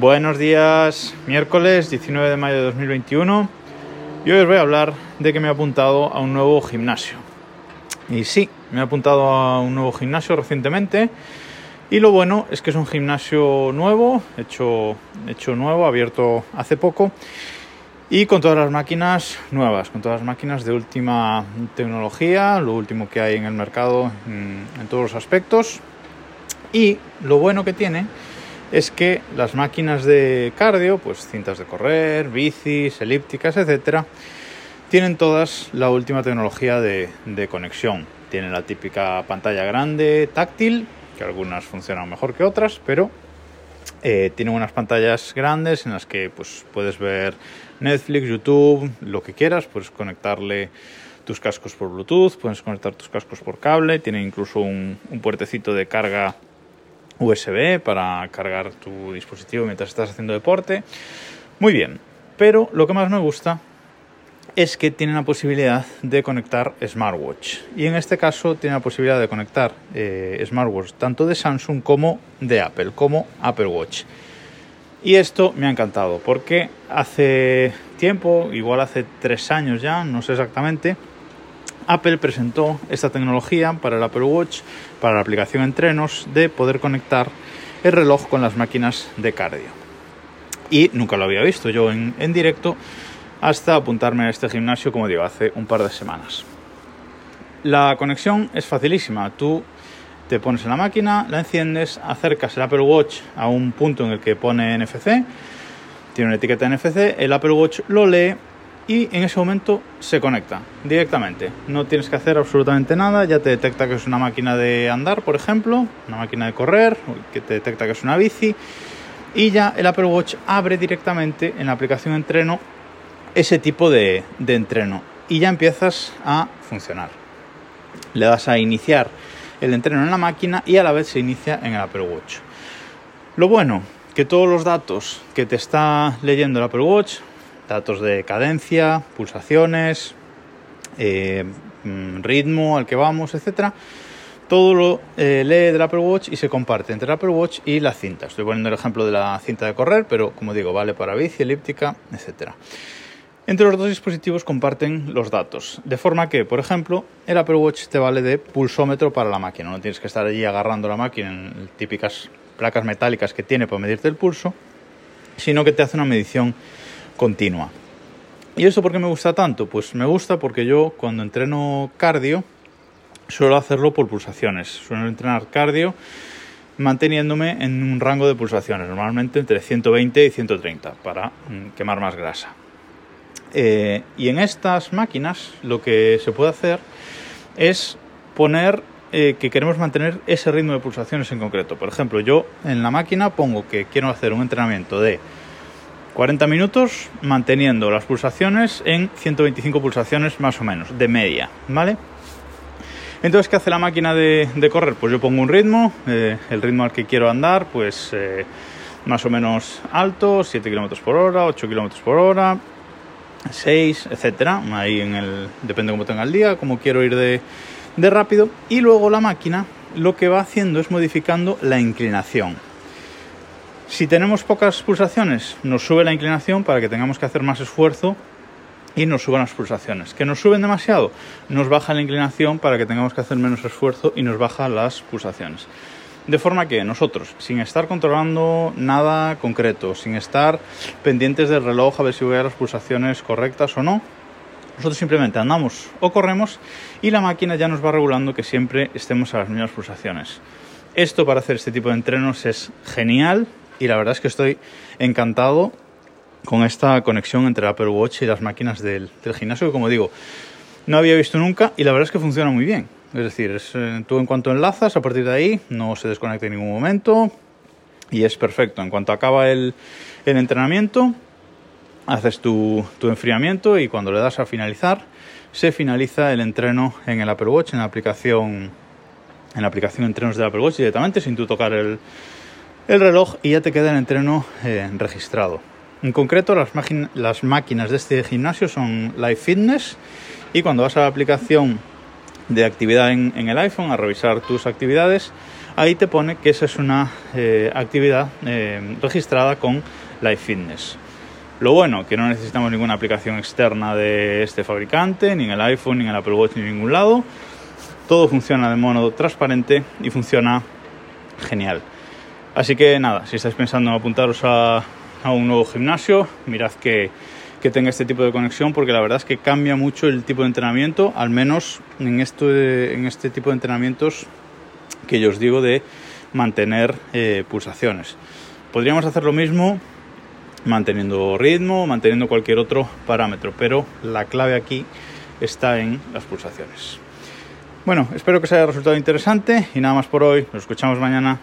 Buenos días, miércoles 19 de mayo de 2021 y hoy os voy a hablar de que me he apuntado a un nuevo gimnasio. Y sí, me he apuntado a un nuevo gimnasio recientemente y lo bueno es que es un gimnasio nuevo, hecho, hecho nuevo, abierto hace poco y con todas las máquinas nuevas, con todas las máquinas de última tecnología, lo último que hay en el mercado en, en todos los aspectos. Y lo bueno que tiene es que las máquinas de cardio, pues cintas de correr, bicis, elípticas, etcétera, tienen todas la última tecnología de, conexión. Tienen la típica pantalla grande, táctil, que algunas funcionan mejor que otras, pero eh, tienen unas pantallas grandes en las que pues, puedes ver Netflix, YouTube, lo que quieras, puedes conectarle tus cascos por Bluetooth, puedes conectar tus cascos por cable, tiene incluso un puertecito de carga USB para cargar tu dispositivo mientras estás haciendo deporte. Muy bien, pero lo que más me gusta es que tiene la posibilidad de conectar smartwatch. Y en este caso tiene la posibilidad de conectar eh, smartwatch tanto de Samsung como de Apple, como Apple Watch. Y esto me ha encantado porque hace tiempo, igual hace tres años ya, no sé exactamente, Apple presentó esta tecnología para el Apple Watch, para la aplicación Entrenos, de poder conectar el reloj con las máquinas de cardio. Y nunca lo había visto yo en, en directo hasta apuntarme a este gimnasio, como digo, hace un par de semanas. La conexión es facilísima. Tú te pones en la máquina, la enciendes, acercas el Apple Watch a un punto en el que pone NFC, tiene una etiqueta NFC, el Apple Watch lo lee y en ese momento se conecta directamente. No tienes que hacer absolutamente nada, ya te detecta que es una máquina de andar, por ejemplo, una máquina de correr, que te detecta que es una bici y ya el Apple Watch abre directamente en la aplicación entreno ese tipo de, de entreno y ya empiezas a funcionar. Le das a iniciar el entreno en la máquina y a la vez se inicia en el Apple Watch. Lo bueno, que todos los datos que te está leyendo el Apple Watch datos de cadencia, pulsaciones, eh, mm, ritmo al que vamos, etcétera. Todo lo eh, lee del Apple Watch y se comparte entre el Apple Watch y la cinta. Estoy poniendo el ejemplo de la cinta de correr, pero como digo, vale para bici, elíptica, etcétera. Entre los dos dispositivos comparten los datos, de forma que, por ejemplo, el Apple Watch te vale de pulsómetro para la máquina. No tienes que estar allí agarrando la máquina en típicas placas metálicas que tiene para medirte el pulso, sino que te hace una medición continua. ¿Y eso por qué me gusta tanto? Pues me gusta porque yo cuando entreno cardio suelo hacerlo por pulsaciones. Suelo entrenar cardio manteniéndome en un rango de pulsaciones, normalmente entre 120 y 130 para mm, quemar más grasa. Eh, y en estas máquinas lo que se puede hacer es poner eh, que queremos mantener ese ritmo de pulsaciones en concreto. Por ejemplo, yo en la máquina pongo que quiero hacer un entrenamiento de 40 minutos manteniendo las pulsaciones en 125 pulsaciones más o menos, de media, ¿vale? Entonces, ¿qué hace la máquina de, correr? Pues yo pongo un ritmo, eh, el ritmo al que quiero andar, pues eh, más o menos alto, 7 km por hora, 8 km por hora, 6, etcétera. Ahí en el, depende cómo tenga el día, cómo quiero ir de rápido. Y luego la máquina lo que va haciendo es modificando la inclinación. Si tenemos pocas pulsaciones, nos sube la inclinación para que tengamos que hacer más esfuerzo y nos suban las pulsaciones. Que nos suben demasiado, nos baja la inclinación para que tengamos que hacer menos esfuerzo y nos baja las pulsaciones. De forma que nosotros, sin estar controlando nada concreto, sin estar pendientes del reloj a ver si voy a las pulsaciones correctas o no, nosotros simplemente andamos o corremos y la máquina ya nos va regulando que siempre estemos a las mismas pulsaciones. Esto para hacer este tipo de entrenos es genial, y la verdad es que estoy encantado con esta conexión entre el Apple Watch y las máquinas del, del, gimnasio que como digo no había visto nunca y la verdad es que funciona muy bien. Es decir eh, tú en cuanto enlazas a partir de ahí no se desconecta en ningún momento y es perfecto. En cuanto acaba el, entrenamiento haces tu, enfriamiento y cuando le das a finalizar se finaliza el entreno en el Apple Watch en la aplicación en la aplicación entrenos del Apple Watch directamente sin tú tocar el el reloj y ya te queda el entreno eh, registrado. En concreto, las, máquinas de este gimnasio son Live Fitness y cuando vas a la aplicación de actividad en, el iPhone, a revisar tus actividades, ahí te pone que esa es una eh, actividad eh, registrada con Life Fitness. Lo bueno, que no necesitamos ninguna aplicación externa de este fabricante, ni en el iPhone, ni en el Apple Watch, ni en ningún lado. Todo funciona de modo transparente y funciona genial. Así que nada, si estáis pensando en apuntaros a, un nuevo gimnasio, mirad que, tenga este tipo de conexión porque la verdad es que cambia mucho el tipo de entrenamiento, al menos en, esto en este tipo de entrenamientos que yo os digo de mantener eh, pulsaciones. Podríamos hacer lo mismo manteniendo ritmo, manteniendo cualquier otro parámetro, pero la clave aquí está en las pulsaciones. Bueno, espero que os haya resultado interesante y nada más por hoy. Nos escuchamos mañana.